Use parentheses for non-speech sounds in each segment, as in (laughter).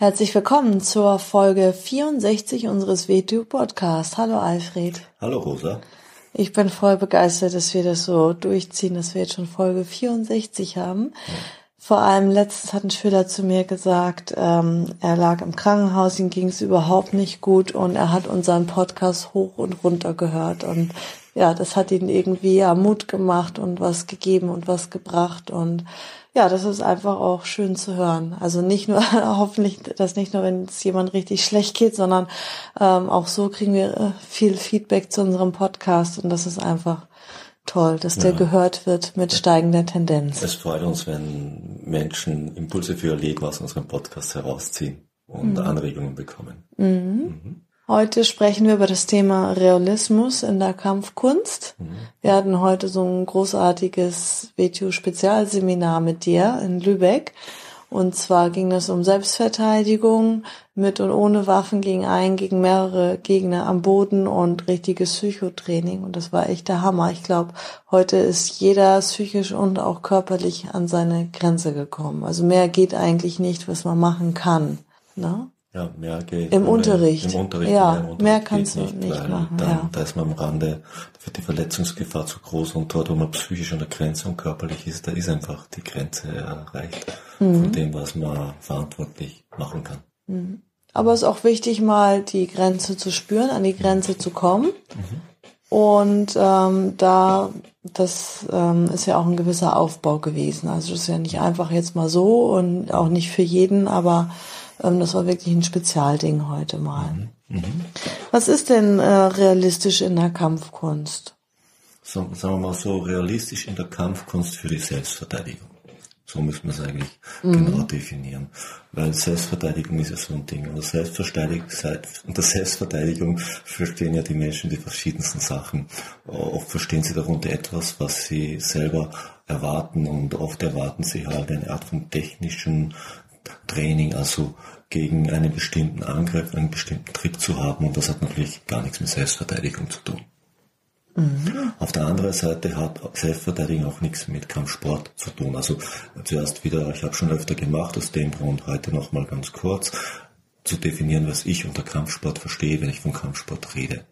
Herzlich willkommen zur Folge 64 unseres WTU Podcasts. Hallo Alfred. Hallo Rosa. Ich bin voll begeistert, dass wir das so durchziehen, dass wir jetzt schon Folge 64 haben. Ja. Vor allem letztens hat ein Schüler zu mir gesagt, ähm, er lag im Krankenhaus, ihm ging es überhaupt nicht gut und er hat unseren Podcast hoch und runter gehört und ja, das hat ihn irgendwie ja Mut gemacht und was gegeben und was gebracht und ja, das ist einfach auch schön zu hören. Also nicht nur, (laughs) hoffentlich, dass nicht nur, wenn es jemand richtig schlecht geht, sondern ähm, auch so kriegen wir äh, viel Feedback zu unserem Podcast und das ist einfach toll, dass der gehört wird mit steigender Tendenz. Es freut uns, wenn Menschen Impulse für ihr Leben aus unserem Podcast herausziehen und mhm. Anregungen bekommen. Mhm. Mhm. Heute sprechen wir über das Thema Realismus in der Kampfkunst. Mhm. Wir hatten heute so ein großartiges WTU-Spezialseminar mit dir in Lübeck und zwar ging es um Selbstverteidigung mit und ohne Waffen gegen einen, gegen mehrere Gegner am Boden und richtiges Psychotraining. Und das war echt der Hammer. Ich glaube, heute ist jeder psychisch und auch körperlich an seine Grenze gekommen. Also mehr geht eigentlich nicht, was man machen kann. Ne? Ja, mehr geht. Im Unterricht. Im Unterricht. Ja, mehr, Unterricht mehr kannst du nicht, nicht machen. Dann, ja. Da ist man am Rande, da wird die Verletzungsgefahr zu groß und dort, wo man psychisch an der Grenze und körperlich ist, da ist einfach die Grenze erreicht mhm. von dem, was man verantwortlich machen kann. Mhm. Aber es ist auch wichtig, mal die Grenze zu spüren, an die Grenze zu kommen. Mhm. Und ähm, da, das ähm, ist ja auch ein gewisser Aufbau gewesen. Also das ist ja nicht einfach jetzt mal so und auch nicht für jeden, aber das war wirklich ein Spezialding heute mal. Mhm. Mhm. Was ist denn äh, realistisch in der Kampfkunst? So, sagen wir mal so, realistisch in der Kampfkunst für die Selbstverteidigung. So müssen wir es eigentlich mhm. genau definieren. Weil Selbstverteidigung ist ja so ein Ding. Und Selbstverteidigung, unter Selbstverteidigung verstehen ja die Menschen die verschiedensten Sachen. Oft verstehen sie darunter etwas, was sie selber erwarten und oft erwarten sie halt eine Art von technischen Training, also gegen einen bestimmten Angriff, einen bestimmten Trick zu haben und das hat natürlich gar nichts mit Selbstverteidigung zu tun. Mhm. Auf der anderen Seite hat Selbstverteidigung auch nichts mit Kampfsport zu tun. Also zuerst wieder, ich habe schon öfter gemacht, aus dem Grund heute nochmal ganz kurz zu definieren, was ich unter Kampfsport verstehe, wenn ich von Kampfsport rede.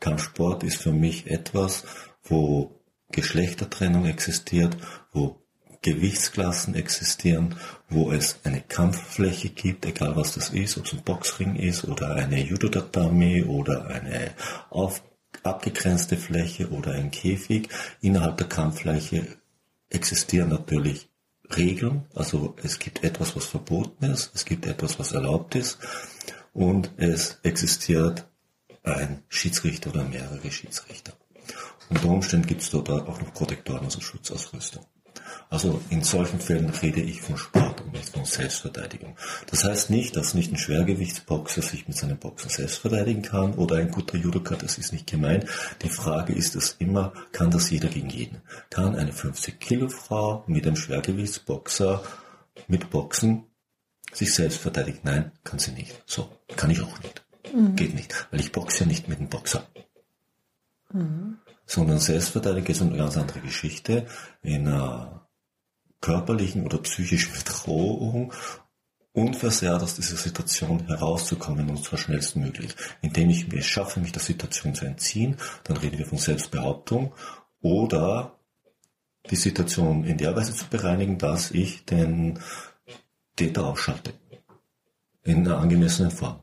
Kampfsport ist für mich etwas, wo Geschlechtertrennung existiert, wo Gewichtsklassen existieren, wo es eine Kampffläche gibt, egal was das ist, ob es ein Boxring ist oder eine Judo-Tatami oder eine auf, abgegrenzte Fläche oder ein Käfig. Innerhalb der Kampffläche existieren natürlich Regeln, also es gibt etwas, was verboten ist, es gibt etwas, was erlaubt ist und es existiert ein Schiedsrichter oder mehrere Schiedsrichter. Unter Umständen gibt es dort auch noch Protektoren, also Schutzausrüstung. Also in solchen Fällen rede ich von Sport und nicht von Selbstverteidigung. Das heißt nicht, dass nicht ein Schwergewichtsboxer sich mit seinem Boxen selbst verteidigen kann oder ein guter Judoka, das ist nicht gemeint. Die Frage ist es immer, kann das jeder gegen jeden? Kann eine 50 Kilo Frau mit einem Schwergewichtsboxer mit Boxen sich selbst verteidigen? Nein, kann sie nicht. So, kann ich auch nicht. Mhm. Geht nicht, weil ich boxe ja nicht mit einem Boxer. Mhm sondern Selbstverteidigung ist eine ganz andere Geschichte. In einer körperlichen oder psychischen Bedrohung unversehrt aus dieser Situation herauszukommen und zwar schnellstmöglich, indem ich mir schaffe, mich der Situation zu entziehen, dann reden wir von Selbstbehauptung, oder die Situation in der Weise zu bereinigen, dass ich den Täter ausschalte. In einer angemessenen Form.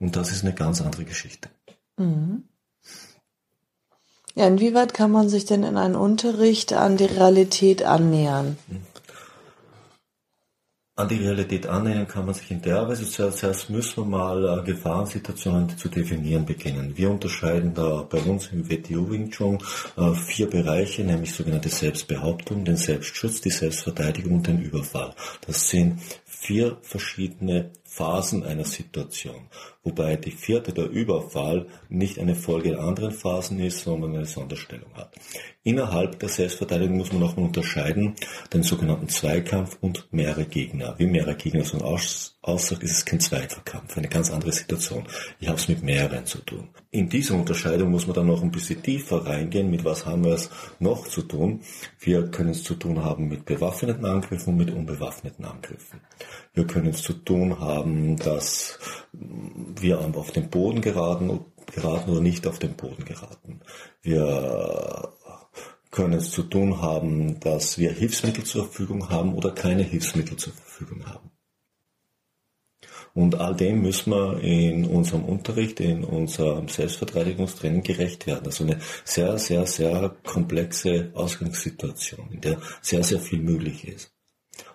Und das ist eine ganz andere Geschichte. Mhm. Ja, inwieweit kann man sich denn in einem Unterricht an die Realität annähern? An die Realität annähern kann man sich in der Weise, zuerst müssen wir mal äh, Gefahrensituationen zu definieren beginnen. Wir unterscheiden da bei uns im WTO Wing Chun äh, vier Bereiche, nämlich sogenannte Selbstbehauptung, den Selbstschutz, die Selbstverteidigung und den Überfall. Das sind vier verschiedene Phasen einer Situation, wobei die vierte, der Überfall, nicht eine Folge der anderen Phasen ist, sondern eine Sonderstellung hat. Innerhalb der Selbstverteidigung muss man nochmal unterscheiden den sogenannten Zweikampf und mehrere Gegner. Wie mehrere Gegner so aus, aussagt, ist es kein Zweikampf, eine ganz andere Situation. Ich habe es mit mehreren zu tun. In dieser Unterscheidung muss man dann noch ein bisschen tiefer reingehen, mit was haben wir es noch zu tun. Wir können es zu tun haben mit bewaffneten Angriffen und mit unbewaffneten Angriffen. Wir können es zu tun haben, dass wir auf den Boden geraten, geraten oder nicht auf den Boden geraten. Wir können es zu tun haben, dass wir Hilfsmittel zur Verfügung haben oder keine Hilfsmittel zur Verfügung haben. Und all dem müssen wir in unserem Unterricht, in unserem Selbstverteidigungstraining gerecht werden. Also eine sehr, sehr, sehr komplexe Ausgangssituation, in der sehr, sehr viel möglich ist.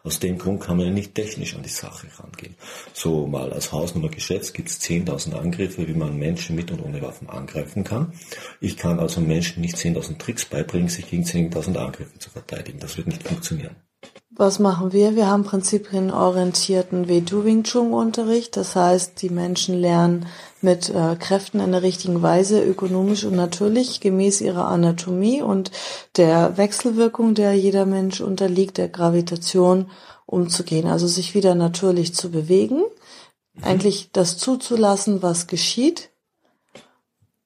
Aus dem Grund kann man ja nicht technisch an die Sache rangehen. So mal als Hausnummer geschätzt gibt es 10.000 Angriffe, wie man Menschen mit und ohne Waffen angreifen kann. Ich kann also Menschen nicht 10.000 Tricks beibringen, sich gegen 10.000 Angriffe zu verteidigen. Das wird nicht funktionieren. Was machen wir? Wir haben prinzipienorientierten Wing Chun Unterricht. Das heißt, die Menschen lernen mit äh, Kräften in der richtigen Weise, ökonomisch und natürlich, gemäß ihrer Anatomie und der Wechselwirkung, der jeder Mensch unterliegt, der Gravitation umzugehen. Also sich wieder natürlich zu bewegen, mhm. eigentlich das zuzulassen, was geschieht,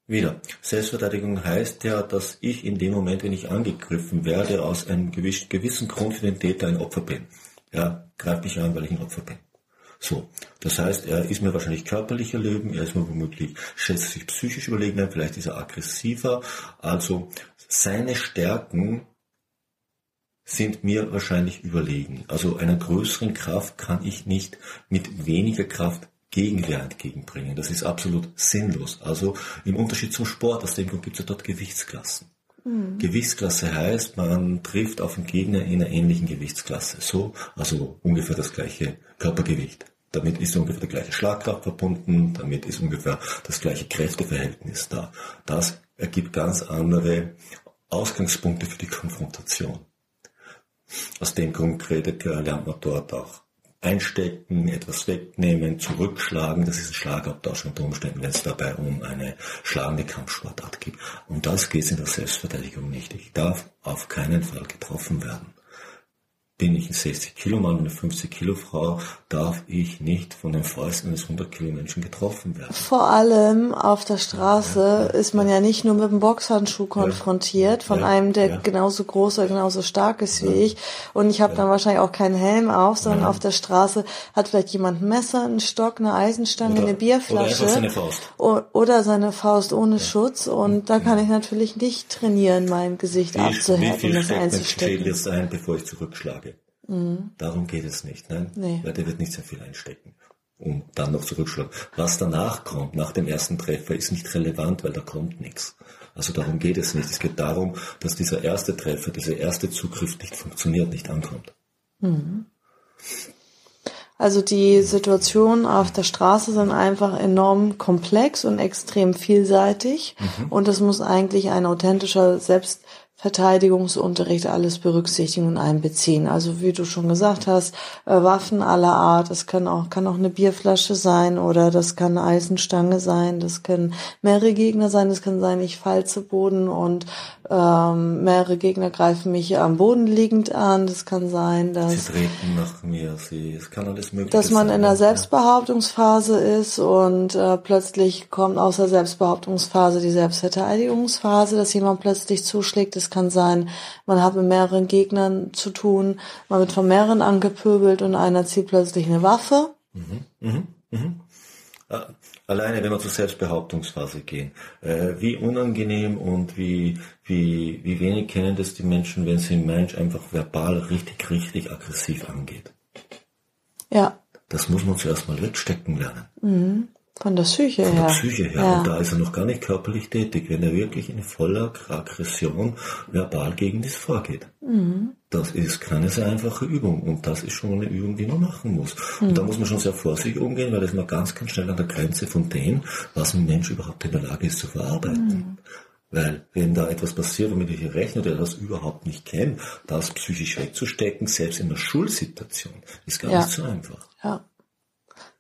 wieder. Selbstverteidigung heißt ja, dass ich in dem Moment, wenn ich angegriffen werde, aus einem gewissen Grund für den Täter ein Opfer bin. Ja, greift mich an, weil ich ein Opfer bin. So. Das heißt, er ist mir wahrscheinlich körperlich erleben, er ist mir womöglich, schätzt sich psychisch überlegen, vielleicht ist er aggressiver. Also, seine Stärken sind mir wahrscheinlich überlegen. Also einer größeren Kraft kann ich nicht mit weniger Kraft Gegenwehr entgegenbringen. Das ist absolut sinnlos. Also im Unterschied zum Sport, aus dem Grund gibt es ja dort Gewichtsklassen. Mhm. Gewichtsklasse heißt, man trifft auf den Gegner in einer ähnlichen Gewichtsklasse. So, also ungefähr das gleiche Körpergewicht. Damit ist ungefähr der gleiche Schlagkraft verbunden, damit ist ungefähr das gleiche Kräfteverhältnis da. Das ergibt ganz andere Ausgangspunkte für die Konfrontation. Aus dem Grund redet, lernt man dort auch einstecken, etwas wegnehmen, zurückschlagen. Das ist ein Schlagabtausch unter Umständen, wenn es dabei um eine schlagende Kampfsportart geht. Und das geht in der Selbstverteidigung nicht. Ich darf auf keinen Fall getroffen werden bin ich ein 60 Kilo Mann und eine 50 Kilo Frau, darf ich nicht von den Fäusten eines 100 Kilo Menschen getroffen werden. Vor allem auf der Straße ja, ja, ist man ja nicht nur mit dem Boxhandschuh konfrontiert von einem, der genauso groß oder genauso stark ist wie ich. Und ich habe dann wahrscheinlich auch keinen Helm auf, sondern auf der Straße hat vielleicht jemand ein Messer, einen Stock, eine Eisenstange, oder, eine Bierflasche. Oder seine Faust. Oder seine Faust ohne Schutz. Und da kann ich natürlich nicht trainieren, mein Gesicht wie, abzuhärten, das einzustecken. jetzt ein, bevor ich zurückschlage? Mhm. Darum geht es nicht, ne? Nee. Weil der wird nicht sehr viel einstecken. Und dann noch zurückschlagen. Was danach kommt, nach dem ersten Treffer, ist nicht relevant, weil da kommt nichts. Also darum geht es nicht. Es geht darum, dass dieser erste Treffer, dieser erste Zugriff nicht funktioniert, nicht ankommt. Mhm. Also die Situationen auf der Straße sind einfach enorm komplex und extrem vielseitig. Mhm. Und es muss eigentlich ein authentischer Selbst Verteidigungsunterricht alles berücksichtigen und einbeziehen. Also wie du schon gesagt hast, äh, Waffen aller Art. Es kann auch kann auch eine Bierflasche sein oder das kann eine Eisenstange sein. Das können mehrere Gegner sein. Das kann sein, ich falle zu Boden und ähm, mehrere Gegner greifen mich am Boden liegend an. Das kann sein, dass sie treten nach mir. Sie, es kann alles mögliche Dass man sein, in der Selbstbehauptungsphase ist und äh, plötzlich kommt aus der Selbstbehauptungsphase die Selbstverteidigungsphase, dass jemand plötzlich zuschlägt. Das kann sein, man hat mit mehreren Gegnern zu tun, man wird von mehreren angepöbelt und einer zieht plötzlich eine Waffe. Mhm, mhm, mhm. Alleine, wenn wir zur Selbstbehauptungsphase gehen, äh, wie unangenehm und wie, wie, wie wenig kennen das die Menschen, wenn sie ein Mensch einfach verbal richtig, richtig aggressiv angeht. Ja. Das muss man zuerst mal wegstecken lernen. Mhm. Von der Psyche her. Von der Psyche her. Ja. Und da ist er noch gar nicht körperlich tätig, wenn er wirklich in voller Aggression verbal gegen das vorgeht. Mhm. Das ist keine sehr einfache Übung und das ist schon eine Übung, die man machen muss. Mhm. Und da muss man schon sehr vorsichtig umgehen, weil das man ganz, ganz schnell an der Grenze von dem, was ein Mensch überhaupt in der Lage ist zu verarbeiten. Mhm. Weil wenn da etwas passiert, womit ich rechne oder das überhaupt nicht kenne, das psychisch wegzustecken, selbst in der Schulsituation, ist gar Ja. nicht so einfach. Ja.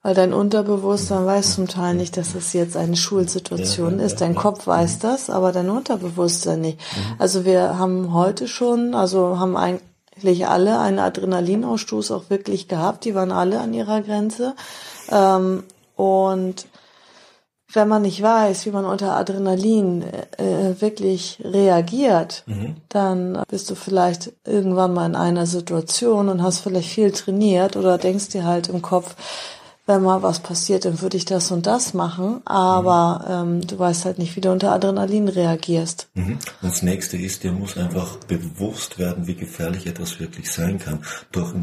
Weil dein Unterbewusstsein weiß zum Teil nicht, dass es jetzt eine Schulsituation Ja, ist. Dein ja. Kopf weiß das, aber dein Unterbewusstsein nicht. Also wir haben heute schon, also haben eigentlich alle einen Adrenalinausstoß auch wirklich gehabt. Die waren alle an ihrer Grenze. Ähm, und wenn man nicht weiß, wie man unter Adrenalin äh, wirklich reagiert, dann bist du vielleicht irgendwann mal in einer Situation und hast vielleicht viel trainiert oder denkst dir halt im Kopf, wenn mal was passiert, dann würde ich das und das machen, aber ähm, du weißt halt nicht, wie du unter Adrenalin reagierst. Mhm. Und das nächste ist, dir muss einfach bewusst werden, wie gefährlich etwas wirklich sein kann. Durch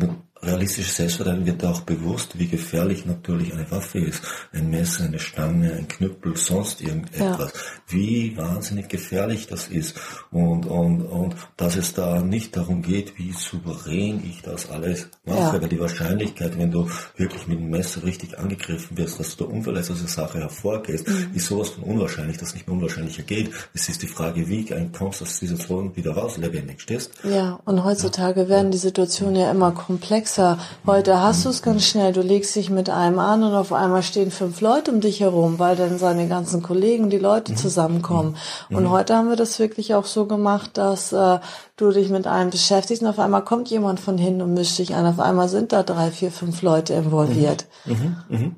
realistisches Selbstverteidigung wird auch bewusst, wie gefährlich natürlich eine Waffe ist. Ein Messer, eine Stange, ein Knüppel, sonst irgendetwas. Wie wahnsinnig gefährlich das ist. Und, und, und dass es da nicht darum geht, wie souverän ich das alles mache. Ja. Weil die Wahrscheinlichkeit, wenn du wirklich mit dem Messer richtig angegriffen wirst, dass du da unverletzt aus der Sache hervorgehst, ist sowas von unwahrscheinlich, dass nicht mehr unwahrscheinlicher geht. Es ist die Frage, wie kommst du aus dieser Situation wieder raus, lebendig stehst. Ja, und heutzutage werden die Situationen ja immer komplexer. Heute hast du es ganz schnell, du legst dich mit einem an und auf einmal stehen fünf Leute um dich herum, weil dann seine ganzen Kollegen, die Leute zusammenkommen. Und heute haben wir das wirklich auch so gemacht, dass äh, du dich mit einem beschäftigst und auf einmal kommt jemand von hinten und mischt dich ein. Auf einmal sind da drei, vier, fünf Leute involviert. Mhm.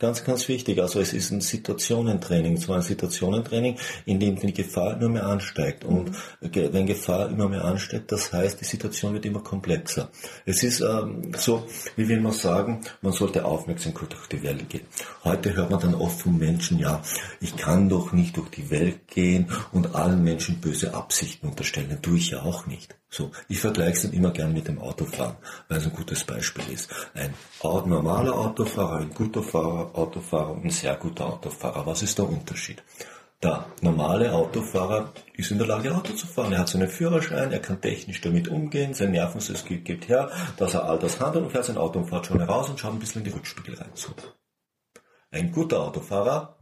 Ganz, ganz wichtig. Also es ist ein Situationentraining, zwar ein Situationentraining, in dem die Gefahr immer mehr ansteigt. Und ge- wenn Gefahr immer mehr ansteigt, das heißt, die Situation wird immer komplexer. Es ist ähm, so, wie will man sagen, man sollte aufmerksam durch die Welt gehen. Heute hört man dann oft von Menschen, ja, ich kann doch nicht durch die Welt gehen und allen Menschen böse Absichten unterstellen. Das tue ich ja auch nicht. So, ich vergleiche es dann immer gern mit dem Autofahren, weil es ein gutes Beispiel ist. Ein normaler Autofahrer, ein guter Fahrer, Autofahrer und ein sehr guter Autofahrer. Was ist der Unterschied? Der normale Autofahrer ist in der Lage, Auto zu fahren. Er hat seinen Führerschein, er kann technisch damit umgehen, sein Nervensystem gibt her, dass er all das handelt und fährt sein Auto und fährt schon raus und schaut ein bisschen in die Rückspiegel rein. So. Ein guter Autofahrer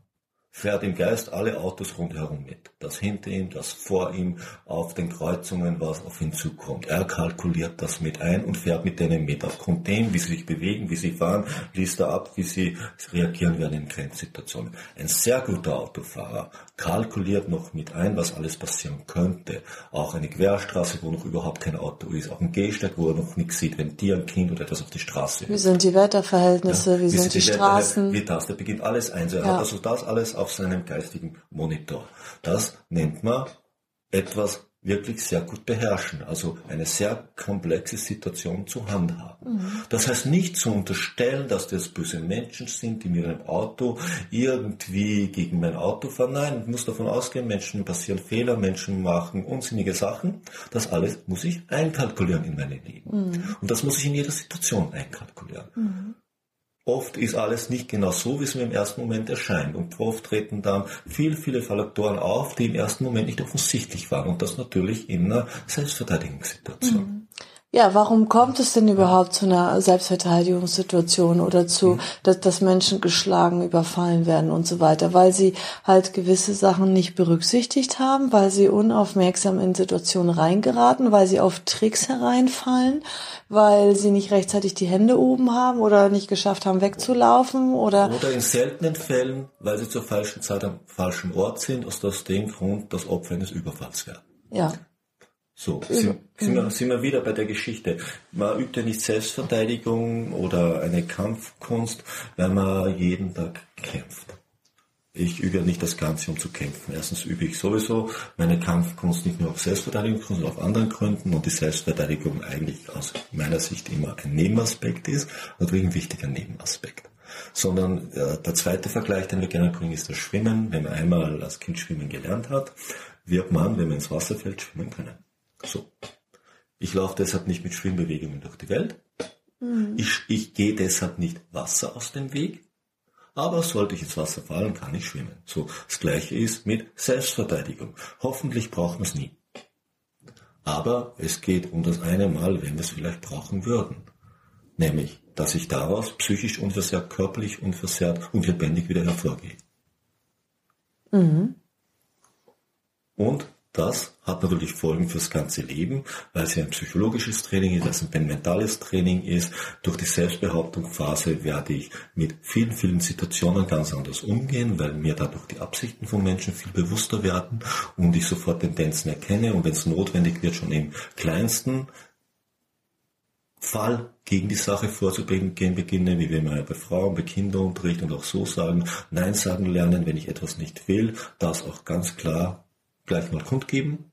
fährt im Geist alle Autos rundherum mit. Das hinter ihm, das vor ihm, auf den Kreuzungen, was auf ihn zukommt. Er kalkuliert das mit ein und fährt mit denen mit. Aufgrund dem, wie sie sich bewegen, wie sie fahren, liest er ab, wie sie reagieren werden in Grenzsituationen. Ein sehr guter Autofahrer kalkuliert noch mit ein, was alles passieren könnte. Auch eine Querstraße, wo noch überhaupt kein Auto ist. Auch ein Gehsteig, wo er noch nichts sieht, wenn Tier, ein Kind oder etwas auf die Straße Wie sind die Wetterverhältnisse? wie sind die, Welt- Straßen? Wie das, der beginnt alles ein. Er Ja. hat also das alles auf seinem geistigen Monitor. Das nennt man etwas wirklich sehr gut beherrschen, also eine sehr komplexe Situation zu handhaben. Mhm. Das heißt nicht zu unterstellen, dass das böse Menschen sind, die mit einem Auto irgendwie gegen mein Auto fahren. Nein, ich muss davon ausgehen, Menschen passieren Fehler, Menschen machen unsinnige Sachen. Das alles muss ich einkalkulieren in meinem Leben. Mhm. Und das muss ich in jeder Situation einkalkulieren. Oft ist alles nicht genau so, wie es mir im ersten Moment erscheint. Und oft treten dann viel, viele Faktoren auf, die im ersten Moment nicht offensichtlich waren. Und das natürlich in einer Selbstverteidigungssituation. Ja, warum kommt es denn überhaupt zu einer Selbstverteidigungssituation oder zu, dass, dass Menschen geschlagen, überfallen werden und so weiter? Weil sie halt gewisse Sachen nicht berücksichtigt haben, weil sie unaufmerksam in Situationen reingeraten, weil sie auf Tricks hereinfallen, weil sie nicht rechtzeitig die Hände oben haben oder nicht geschafft haben wegzulaufen oder Oder in seltenen Fällen, weil sie zur falschen Zeit am falschen Ort sind, aus dem Grund das Opfer eines Überfalls werden. ja. So, sind, sind, wir, sind wir wieder bei der Geschichte. Man übt ja nicht Selbstverteidigung oder eine Kampfkunst, weil man jeden Tag kämpft. Ich übe ja nicht das Ganze, um zu kämpfen. Erstens übe ich sowieso meine Kampfkunst nicht nur auf Selbstverteidigung, sondern auf anderen Gründen und die Selbstverteidigung eigentlich aus meiner Sicht immer ein Nebenaspekt ist, natürlich ein wichtiger Nebenaspekt. Sondern äh, der zweite Vergleich, den wir gerne bringen, ist das Schwimmen. Wenn man einmal als Kind schwimmen gelernt hat, wird man, wenn man ins Wasser fällt, schwimmen können. So. Ich laufe deshalb nicht mit Schwimmbewegungen durch die Welt. Ich, ich gehe deshalb nicht Wasser aus dem Weg. Aber sollte ich ins Wasser fallen, kann ich schwimmen. So, das gleiche ist mit Selbstverteidigung. Hoffentlich braucht man es nie. Aber es geht um das eine Mal, wenn wir es vielleicht brauchen würden. Nämlich, dass ich daraus psychisch unversehrt, körperlich unversehrt und lebendig wieder hervorgehe. Und das hat natürlich Folgen fürs ganze Leben, weil es ja ein psychologisches Training ist, es ein mentales Training ist. Durch die Selbstbehauptungsphase werde ich mit vielen, vielen Situationen ganz anders umgehen, weil mir dadurch die Absichten von Menschen viel bewusster werden und ich sofort Tendenzen erkenne und wenn es notwendig wird, schon im kleinsten Fall gegen die Sache vorzugehen beginne, wie wir mal bei Frauen, bei Kinderunterricht und auch so sagen, Nein sagen lernen, wenn ich etwas nicht will, das auch ganz klar gleich mal kundgeben.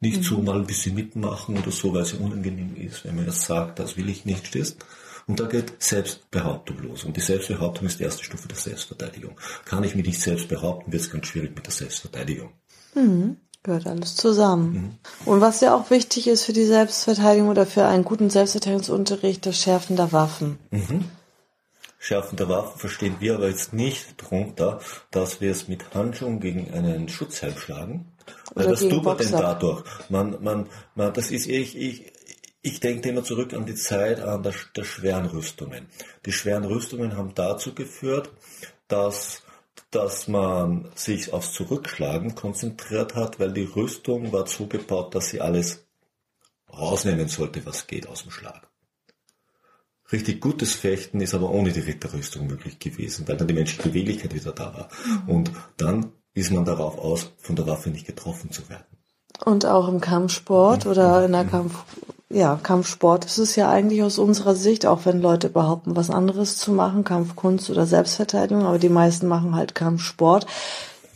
Nicht mhm. so mal ein bisschen mitmachen oder so, weil es unangenehm ist, wenn man das sagt, das will ich nicht, stehst. Und da geht Selbstbehauptung los. Und die Selbstbehauptung ist die erste Stufe der Selbstverteidigung. Kann ich mich nicht selbst behaupten, wird es ganz schwierig mit der Selbstverteidigung. Mhm. Gehört alles zusammen. Mhm. Und was ja auch wichtig ist für die Selbstverteidigung oder für einen guten Selbstverteidigungsunterricht, das Schärfen der Waffen. Mhm. Schärfen der Waffen verstehen wir aber jetzt nicht darunter, dass wir es mit Handschuhen gegen einen Schutzhelm schlagen. Weil das tut man denn dadurch? Man, man, man, das ist, ich, ich, ich denke immer zurück an die Zeit an der, der schweren Rüstungen. Die schweren Rüstungen haben dazu geführt, dass dass man sich aufs Zurückschlagen konzentriert hat, weil die Rüstung war so gebaut, dass sie alles rausnehmen sollte, was geht aus dem Schlag. Richtig gutes Fechten ist aber ohne die Ritterrüstung möglich gewesen, weil dann die menschliche Beweglichkeit wieder da war. Mhm. Und dann ist man darauf aus, von der Waffe nicht getroffen zu werden. Und auch im Kampfsport oder in der Kampf, ja, Kampfsport ist es ja eigentlich aus unserer Sicht, auch wenn Leute behaupten, was anderes zu machen, Kampfkunst oder Selbstverteidigung, aber die meisten machen halt Kampfsport.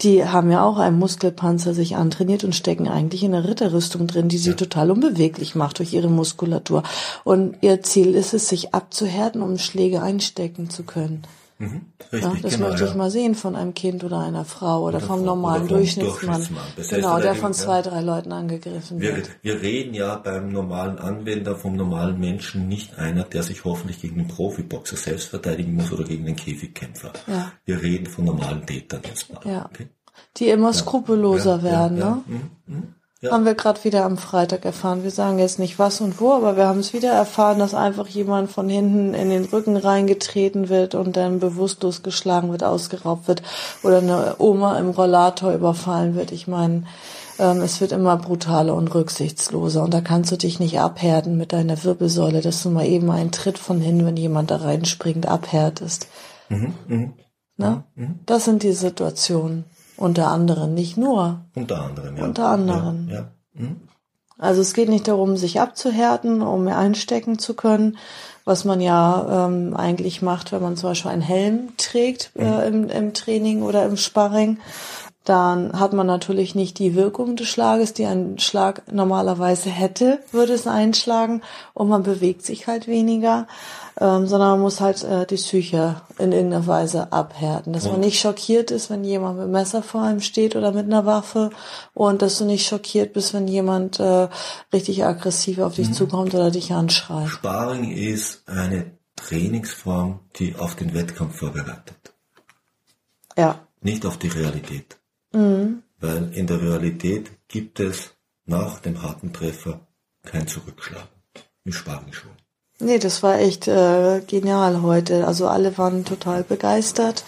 Die haben ja auch einen Muskelpanzer sich antrainiert und stecken eigentlich in einer Ritterrüstung drin, die sie ja. total unbeweglich macht durch ihre Muskulatur. Und ihr Ziel ist es, sich abzuhärten, um Schläge einstecken zu können. Mhm, richtig, ja, das genau, möchte ich ja. mal sehen von einem Kind oder einer Frau oder, oder vom normalen oder vom Durchschnittsmann. Durchschnittsmann. Genau, der von zwei, drei Leuten angegriffen wir, wird. Wir reden ja beim normalen Anwender vom normalen Menschen nicht einer, der sich hoffentlich gegen einen Profiboxer selbst verteidigen muss oder gegen einen Käfigkämpfer. Ja. Wir reden von normalen Tätern jetzt mal. Ja. Okay? Die immer skrupelloser werden, ne? Mhm. Mhm. Ja. Haben wir gerade wieder am Freitag erfahren. Wir sagen jetzt nicht was und wo, aber wir haben es wieder erfahren, dass einfach jemand von hinten in den Rücken reingetreten wird und dann bewusstlos geschlagen wird, ausgeraubt wird oder eine Oma im Rollator überfallen wird. Ich meine, ähm, es wird immer brutaler und rücksichtsloser und da kannst du dich nicht abhärten mit deiner Wirbelsäule, dass du mal eben einen Tritt von hinten, wenn jemand da reinspringt, abhärtest. Mhm, mh. Na? Mhm. Das sind die Situationen. Unter anderem, nicht nur. Unter anderem, ja. Unter anderem. Ja, ja. Hm? Also es geht nicht darum, sich abzuhärten, um einstecken zu können, was man ja ähm, eigentlich macht, wenn man zum Beispiel einen Helm trägt äh, mhm. im, im Training oder im Sparring. Dann hat man natürlich nicht die Wirkung des Schlages, die ein Schlag normalerweise hätte, würde es einschlagen und man bewegt sich halt weniger ähm, sondern man muss halt äh, die Psyche in irgendeiner Weise abhärten. Dass ja. man nicht schockiert ist, wenn jemand mit Messer vor einem steht oder mit einer Waffe und dass du nicht schockiert bist, wenn jemand äh, richtig aggressiv auf dich mhm. zukommt oder dich anschreit. Sparring ist eine Trainingsform, die auf den Wettkampf vorbereitet. Ja. Nicht auf die Realität. Mhm. Weil in der Realität gibt es nach dem harten Treffer kein Zurückschlagen. Im Sparring schon. Nee, das war echt äh, genial heute. Also alle waren total begeistert.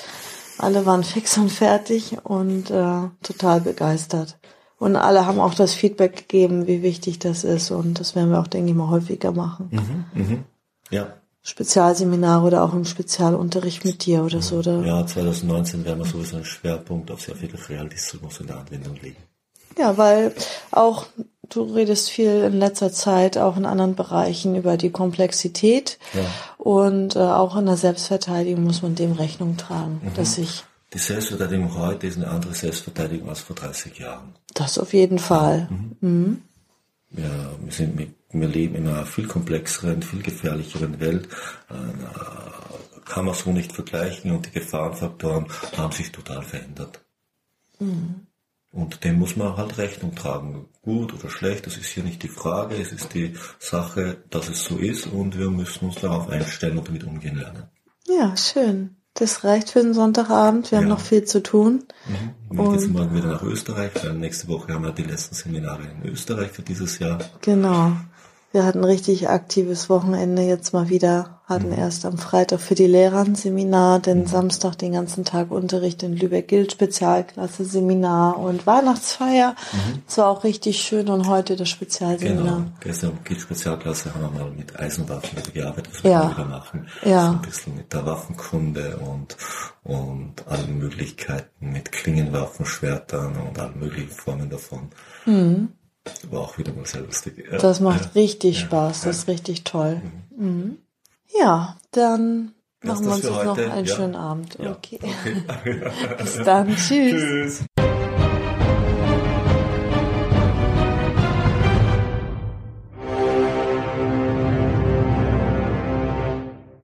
Alle waren fix und fertig und äh, total begeistert. Und alle haben auch das Feedback gegeben, wie wichtig das ist. Und das werden wir auch, denke ich mal, häufiger machen. Mhm, mh. Ja. Spezialseminare oder auch im Spezialunterricht mit dir oder so, oder? Ja, 2019 werden wir sowieso einen Schwerpunkt auf sehr viel Realismus in der Anwendung legen. Ja, weil auch du redest viel in letzter Zeit auch in anderen Bereichen über die Komplexität ja. und äh, auch in der Selbstverteidigung muss man dem Rechnung tragen, mhm. dass ich die Selbstverteidigung heute ist eine andere Selbstverteidigung als vor 30 Jahren. Das auf jeden Fall. Mhm. Mhm. Ja, wir, sind, wir leben in einer viel komplexeren, viel gefährlicheren Welt. Äh, kann man so nicht vergleichen und die Gefahrenfaktoren haben sich total verändert. Mhm. Und dem muss man halt Rechnung tragen. Gut oder schlecht, das ist hier nicht die Frage. Es ist die Sache, dass es so ist und wir müssen uns darauf einstellen und damit umgehen lernen. Ja, schön. Das reicht für den Sonntagabend. Wir ja. haben noch viel zu tun. Mhm. Und jetzt morgen wieder nach Österreich, weil nächste Woche haben wir die letzten Seminare in Österreich für dieses Jahr. Genau. Wir hatten ein richtig aktives Wochenende jetzt mal wieder. Hatten mhm. erst am Freitag für die Lehrer ein Seminar, den mhm. Samstag den ganzen Tag Unterricht in Lübeck-Gild, Spezialklasse, Seminar und Weihnachtsfeier. Mhm. Das war auch richtig schön und heute das Spezialseminar. Genau. Gestern Gild Spezialklasse haben wir mal mit Eisenwaffen gearbeitet, wir ja. wieder machen. Ja. So ein bisschen mit der Waffenkunde und, und allen Möglichkeiten mit Klingenwaffen, Schwertern und allen möglichen Formen davon. Mhm. War auch wieder mal sehr lustig. Ja. Das macht richtig ja. Spaß, das ist richtig toll. Mhm. Mhm. Ja, dann machen wir uns jetzt heute? noch einen schönen Abend. Okay. okay. (laughs) Bis dann. (laughs) Tschüss. Tschüss.